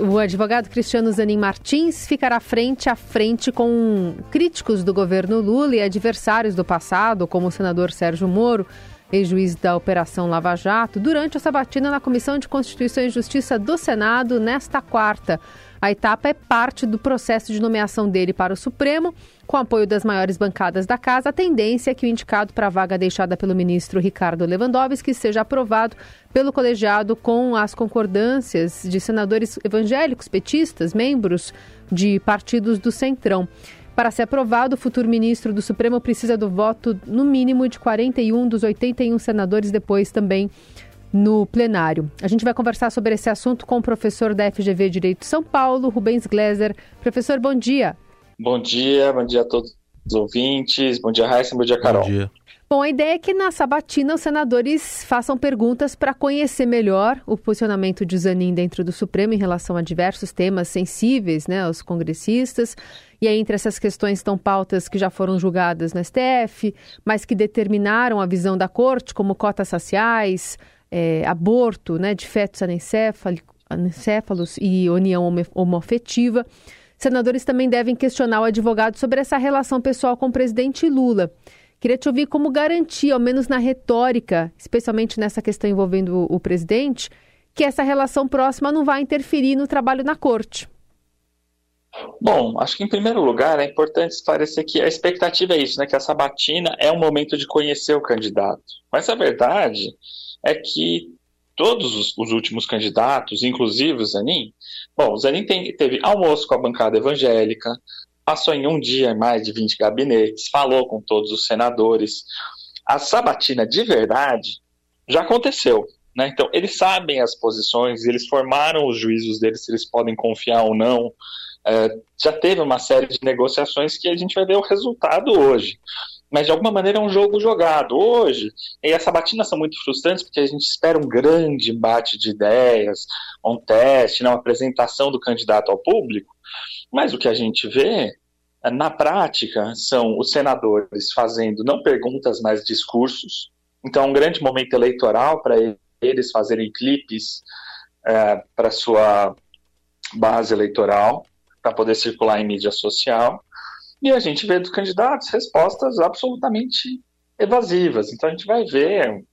O advogado Cristiano Zanin Martins ficará frente a frente com críticos do governo Lula e adversários do passado, como o senador Sérgio Moro, ex-juiz da Operação Lava Jato, durante a sabatina na Comissão de Constituição e Justiça do Senado nesta quarta. A etapa é parte do processo de nomeação dele para o Supremo. Com apoio das maiores bancadas da casa, a tendência é que o indicado para a vaga deixada pelo ministro Ricardo Lewandowski seja aprovado pelo colegiado com as concordâncias de senadores evangélicos, petistas, membros de partidos do Centrão. Para ser aprovado, o futuro ministro do Supremo precisa do voto, no mínimo, de 41 dos 81 senadores, depois também no plenário. A gente vai conversar sobre esse assunto com o professor da FGV Direito São Paulo, Rubens Gleiser. Professor, bom dia. Bom dia, bom dia a todos os ouvintes. Bom dia, Raíssa, bom dia, Carol. Bom dia. Bom, a ideia é que na sabatina os senadores façam perguntas para conhecer melhor o posicionamento de Zanin dentro do Supremo em relação a diversos temas sensíveis né, aos congressistas. E aí, entre essas questões estão pautas que já foram julgadas no STF, mas que determinaram a visão da corte, como cotas raciais, é, aborto né, de fetos anencéfalos e união homoafetiva. Senadores também devem questionar o advogado sobre essa relação pessoal com o presidente Lula. Queria te ouvir como garantir, ao menos na retórica, especialmente nessa questão envolvendo o, presidente, que essa relação próxima não vai interferir no trabalho na corte. Bom, acho que em primeiro lugar é importante esclarecer que a expectativa é isso, né? Que a sabatina é um momento de conhecer o candidato. Mas a verdade é que todos os, os últimos candidatos, inclusive o Zanin, bom, o Zanin tem, teve almoço com a bancada evangélica, passou em um dia mais de 20 gabinetes, falou com todos os senadores. A sabatina de verdade já aconteceu. Né? Então, eles sabem as posições, eles formaram os juízos deles, se eles podem confiar ou não. É, já teve uma série de negociações que a gente vai ver o resultado hoje mas de alguma maneira é um jogo jogado. Hoje, e as sabatinas são muito frustrantes porque a gente espera um grande embate de ideias, um teste, né, uma apresentação do candidato ao público, mas o que a gente vê na prática são os senadores fazendo não perguntas, mas discursos. Então, é um grande momento eleitoral para eles fazerem clipes é, para sua base eleitoral, para poder circular em mídia social. E a gente vê dos candidatos respostas absolutamente evasivas. Então a gente vai ver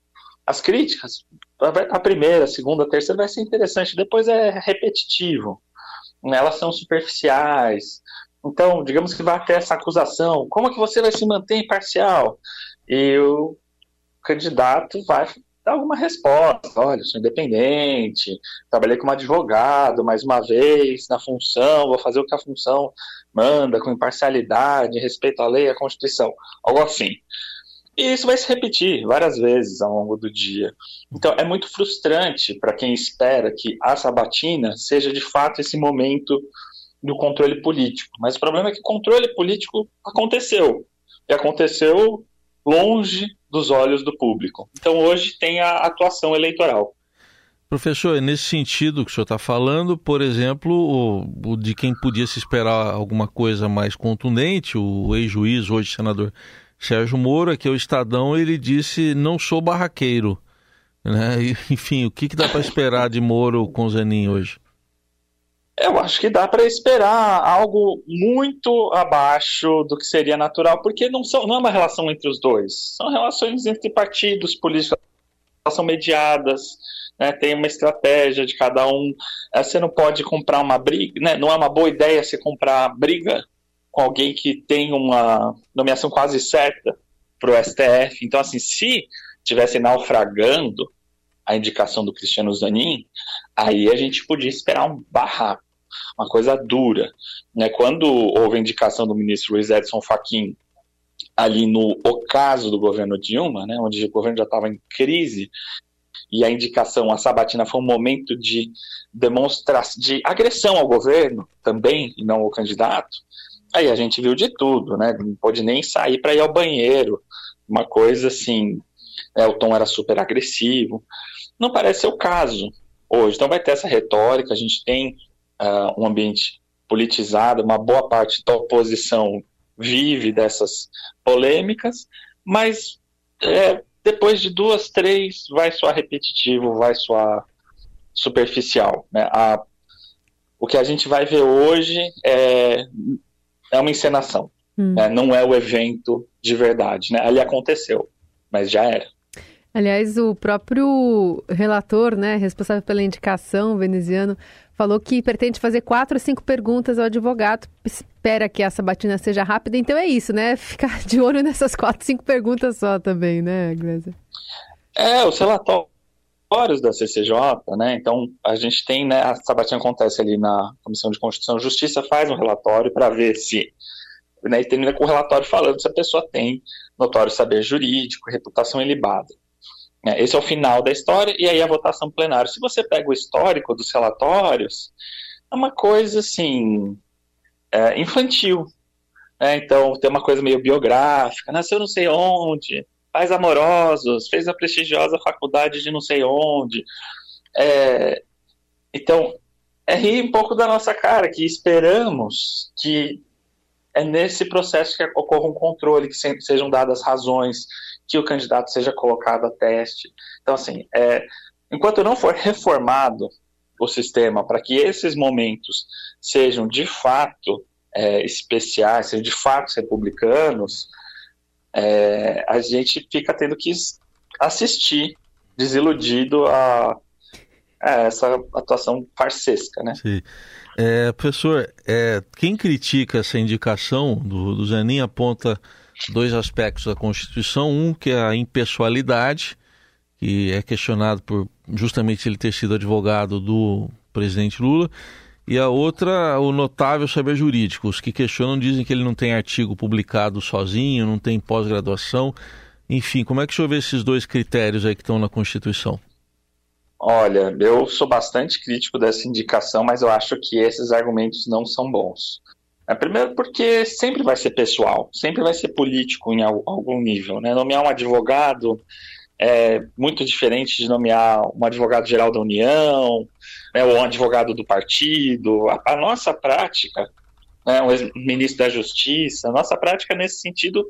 as críticas. A primeira, a segunda, a terceira vai ser interessante, depois é repetitivo. Elas são superficiais. Então, digamos que vai ter essa acusação: como é que você vai se manter imparcial? E o candidato vai dar alguma resposta. Olha, sou independente, trabalhei como advogado mais uma vez na função, vou fazer o que a função manda, com imparcialidade, respeito à lei, à Constituição, algo assim. E isso vai se repetir várias vezes ao longo do dia. Então é muito frustrante para quem espera que a sabatina seja de fato esse momento do controle político. Mas o problema é que o controle político aconteceu. E aconteceu longe dos olhos do público. Então hoje tem a atuação eleitoral. Professor, é nesse sentido que o senhor está falando, por exemplo, o, o, de quem podia se esperar alguma coisa mais contundente, o ex-juiz, hoje senador Sérgio Moro, que é o Estadão, ele disse, não sou barraqueiro. Né? E, enfim, o que, que dá para esperar de Moro com Zanin hoje? Eu acho que dá para esperar algo muito abaixo do que seria natural, porque não, são, não é uma relação entre os dois, são relações entre partidos políticos, são mediadas, né, tem uma estratégia de cada um. É, você não pode comprar uma briga, né, não é uma boa ideia você comprar briga com alguém que tem uma nomeação quase certa para o STF. Então, assim, se tivesse naufragando a indicação do Cristiano Zanin, aí a gente podia esperar um barraco, uma coisa dura. Né? Quando houve a indicação do ministro Luiz Edson Fachin ali no ocaso do governo Dilma, né, onde o governo já estava em crise, e a indicação, a sabatina foi um momento de demonstração, de agressão ao governo também, e não ao candidato, aí a gente viu de tudo, né? Não pôde nem sair para ir ao banheiro, uma coisa assim, né? o tom era super agressivo. Não parece ser o caso hoje. Então vai ter essa retórica, a gente tem uh, um ambiente politizado, uma boa parte da oposição vive dessas polêmicas, mas é, depois de duas, três, vai soar repetitivo, vai soar superficial. Né? A, que a gente vai ver hoje é, é uma encenação, hum. né? não é o evento de verdade. Né? Ali aconteceu, mas já era. Aliás, o próprio relator, né, responsável pela indicação veneziano, falou que pretende fazer quatro ou cinco perguntas ao advogado. Espera que a sabatina seja rápida. Então é isso, né? Ficar de olho nessas quatro, cinco perguntas só também, né, Glésia? É, os relatórios da CCJ, né? Então a gente tem, né? A sabatina acontece ali na Comissão de Constituição e Justiça, faz um relatório para ver se. Né, e termina com o relatório falando se a pessoa tem notório saber jurídico, reputação ilibada. É, esse é o final da história, e aí a votação plenária. Se você pega o histórico dos relatórios, é uma coisa assim, é, infantil. Né? Então, tem uma coisa meio biográfica, nasceu não sei onde, pais amorosos, fez a prestigiosa faculdade de não sei onde. É, então, é rir um pouco da nossa cara, que esperamos que é nesse processo que ocorra um controle, que sejam dadas razões, que o candidato seja colocado a teste. Então, assim, é, enquanto não for reformado o sistema para que esses momentos sejam de fato é, especiais, sejam de fato republicanos, é, a gente fica tendo que assistir desiludido a, a essa atuação farsesca, né? Sim. É, professor, é, quem critica essa indicação do, do Zanin aponta dois aspectos da Constituição. Um, que é a impessoalidade, que é questionado por justamente ele ter sido advogado do presidente Lula. E a outra, o notável saber jurídico. Os que questionam dizem que ele não tem artigo publicado sozinho, não tem pós-graduação. Enfim, como é que o senhor vê esses dois critérios aí que estão na Constituição? Olha, eu sou bastante crítico dessa indicação, mas eu acho que esses argumentos não são bons. É, primeiro porque sempre vai ser pessoal, sempre vai ser político em algum nível. Né? Nomear um advogado é muito diferente de nomear um advogado-geral da União, né, ou um advogado do partido. A, a nossa prática, né, um ministro da Justiça, a nossa prática nesse sentido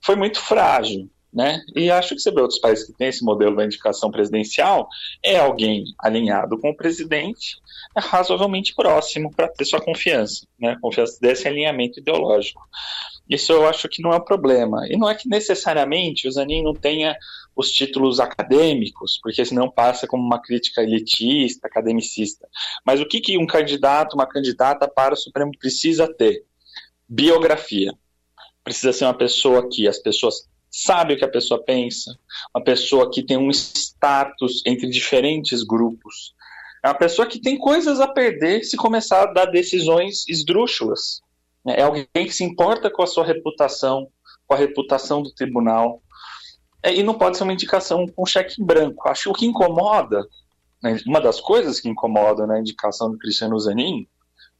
foi muito frágil. Né? E acho que você vê outros países que têm esse modelo da indicação presidencial, é alguém alinhado com o presidente, é razoavelmente próximo para ter sua confiança, né? Confiança desse alinhamento ideológico. Isso eu acho que não é um problema. E não é que necessariamente o Zanin não tenha os títulos acadêmicos, porque senão passa como uma crítica elitista, academicista. Mas o que, que um candidato, uma candidata para o Supremo precisa ter? Biografia. Precisa ser uma pessoa que as pessoas sabe o que a pessoa pensa, uma pessoa que tem um status entre diferentes grupos. É uma pessoa que tem coisas a perder se começar a dar decisões esdrúxulas. É alguém que se importa com a sua reputação, com a reputação do tribunal. É, e não pode ser uma indicação com cheque em branco. Acho que o que incomoda, né, uma das coisas que incomoda na indicação do Cristiano Zanin,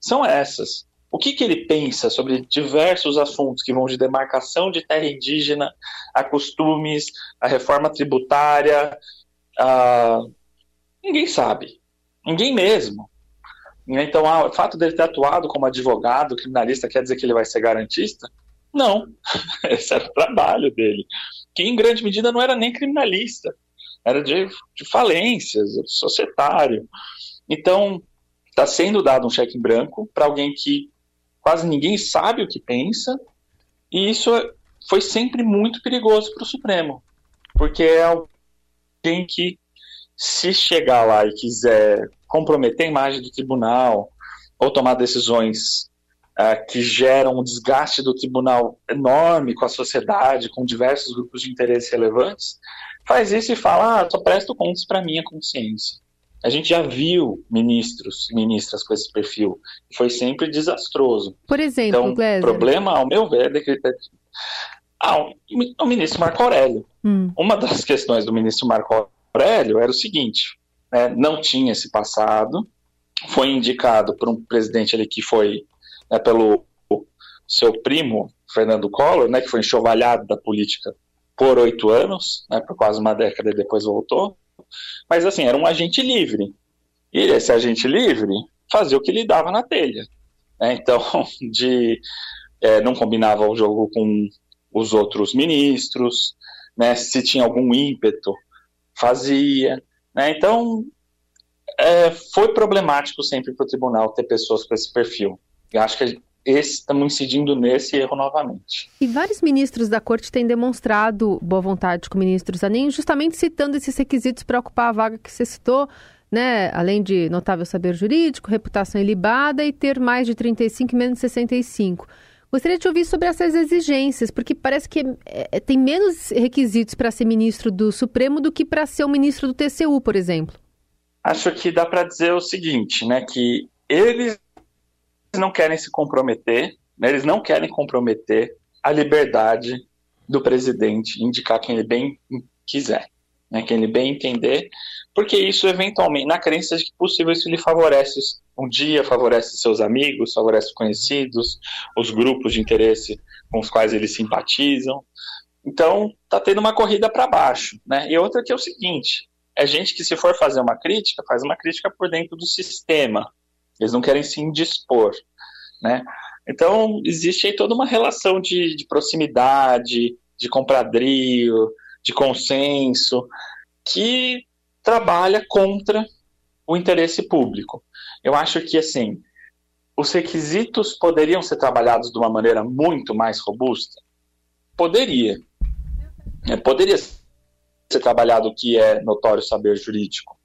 são essas. O que, que ele pensa sobre diversos assuntos que vão de demarcação de terra indígena a costumes, a reforma tributária, a... ninguém sabe. Ninguém mesmo. Então, ah, o fato dele ter atuado como advogado, criminalista, quer dizer que ele vai ser garantista? Não. Esse era o trabalho dele. Que em grande medida não era nem criminalista, era de, de falências, societário. Então, está sendo dado um cheque em branco para alguém que quase ninguém sabe o que pensa, e isso foi sempre muito perigoso para o Supremo, porque é alguém que, se chegar lá e quiser comprometer a imagem do tribunal ou tomar decisões uh, que geram um desgaste do tribunal enorme com a sociedade, com diversos grupos de interesse relevantes, faz isso e fala: ah, só presto contas para minha consciência. A gente já viu ministros e ministras com esse perfil. Foi sempre desastroso. Por exemplo, então, o problema, ao meu ver, é decretar. Ah, o ministro Marco Aurélio. Hum. Uma das questões do ministro Marco Aurélio era o seguinte: né, não tinha esse passado, foi indicado por um presidente ali que foi né, pelo seu primo, Fernando Collor, né, que foi enxovalhado da política por oito anos, né, por quase uma década e depois voltou. Mas assim, era um agente livre. E esse agente livre fazia o que lhe dava na telha. Né? Então, de, é, não combinava o jogo com os outros ministros, né? se tinha algum ímpeto, fazia. Né? Então, é, foi problemático sempre para o tribunal ter pessoas com esse perfil. Eu acho que estamos incidindo nesse erro novamente. E vários ministros da corte têm demonstrado boa vontade com o ministro Zanin, justamente citando esses requisitos para ocupar a vaga que você citou, né? Além de notável saber jurídico, reputação ilibada e ter mais de 35 e menos 65. Gostaria de ouvir sobre essas exigências, porque parece que é, é, tem menos requisitos para ser ministro do Supremo do que para ser o ministro do TCU, por exemplo. Acho que dá para dizer o seguinte, né? Que eles não querem se comprometer, né, eles não querem comprometer a liberdade do presidente indicar quem ele bem quiser, né, quem ele bem entender, porque isso eventualmente, na crença de que possível isso lhe favorece um dia, favorece seus amigos, favorece conhecidos, os grupos de interesse com os quais eles simpatizam. Então, está tendo uma corrida para baixo, né? E outra que é o seguinte, é gente que se for fazer uma crítica, faz uma crítica por dentro do sistema, eles não querem se indispor, né? Então, existe aí toda uma relação de, de proximidade, de compradrio, de consenso, que trabalha contra o interesse público. Eu acho que, assim, os requisitos poderiam ser trabalhados de uma maneira muito mais robusta? Poderia. É, poderia ser trabalhado o que é notório saber jurídico.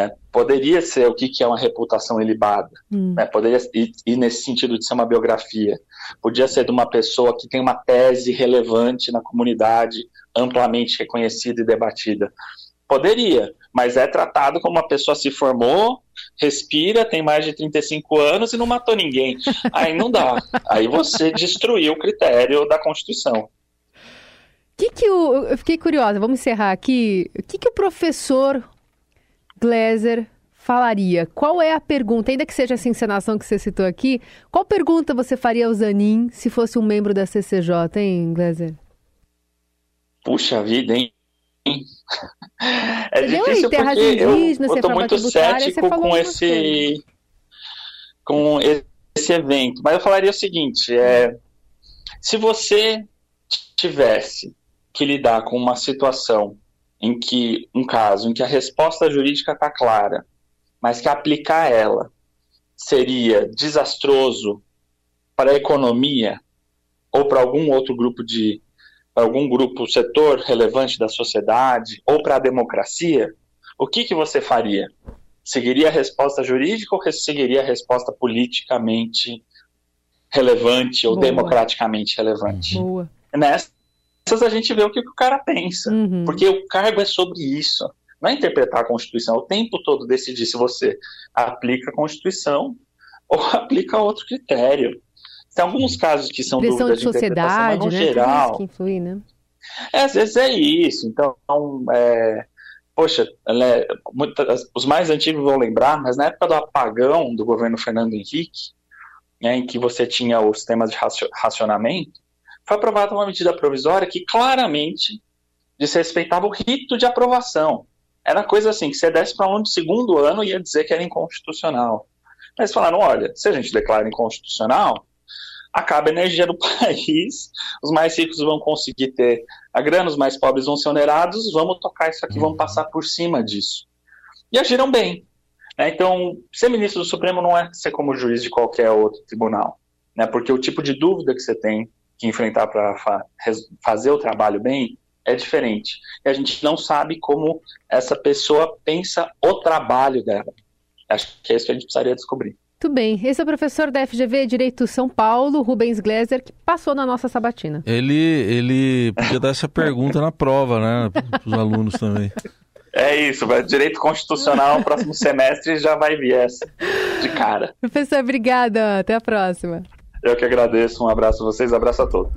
Né? Poderia ser o que, que é uma reputação ilibada, hum. né? poderia e, e, nesse sentido de ser uma biografia, podia ser de uma pessoa que tem uma tese relevante na comunidade, amplamente reconhecida e debatida. Poderia, mas é tratado como uma pessoa se formou, respira, tem mais de 35 anos e não matou ninguém. Aí não dá. Aí você destruiu o critério da Constituição. Que que o, eu fiquei curiosa, vamos encerrar aqui. O que, que o professor Glazer falaria? Qual é a pergunta, ainda que seja essa encenação que você citou aqui, qual pergunta você faria ao Zanin se fosse um membro da CCJ, hein, Glazer? Puxa vida, hein? É Entendeu difícil aí, terras porque indígenas, eu, tô muito cético com esse com esse evento. Mas eu falaria o seguinte, é, se você tivesse que lidar com uma situação em que um caso em que a resposta jurídica está clara, mas que aplicar ela seria desastroso para a economia ou para algum outro grupo de algum grupo setor relevante da sociedade ou para a democracia, o que que você faria? Seguiria a resposta jurídica ou seguiria a resposta politicamente relevante ou Boa. democraticamente relevante? Boa. Nessa a gente vê o que, o cara pensa. Uhum. Porque o cargo é sobre isso. Não é interpretar a Constituição, o tempo todo decidir se você aplica a Constituição ou aplica outro critério. Tem alguns casos que são Pressão dúvidas de, de sociedade, mas no né? geral. Que influi, né? É, às vezes é isso. Então, é, poxa, é, muitas, os mais antigos vão lembrar, mas na época do apagão do governo Fernando Henrique, né, em que você tinha os temas de racionamento, foi aprovada uma medida provisória que claramente desrespeitava o rito de aprovação. Era coisa assim, que você desse para um de segundo ano ia dizer que era inconstitucional. Mas falaram, olha, se a gente declara inconstitucional, acaba a energia do país, os mais ricos vão conseguir ter a grana, os mais pobres vão ser onerados, vamos tocar isso aqui, vamos uhum. passar por cima disso. E agiram bem. Né? Então, ser ministro do Supremo não é ser como juiz de qualquer outro tribunal, né? porque o tipo de dúvida que você tem que enfrentar para fa fazer o trabalho bem é diferente. E a gente não sabe como essa pessoa pensa o trabalho dela. Acho que é isso que a gente precisaria descobrir. Muito bem. Esse é o professor da FGV Direito São Paulo, Rubens Gleiser, que passou na nossa sabatina. Ele, ele podia dar essa pergunta na prova, né? Para os alunos também. É isso, direito constitucional, próximo semestre já vai vir essa de cara. Professor, obrigada. Até a próxima. Eu que agradeço. Um abraço a vocês, abraço a todos.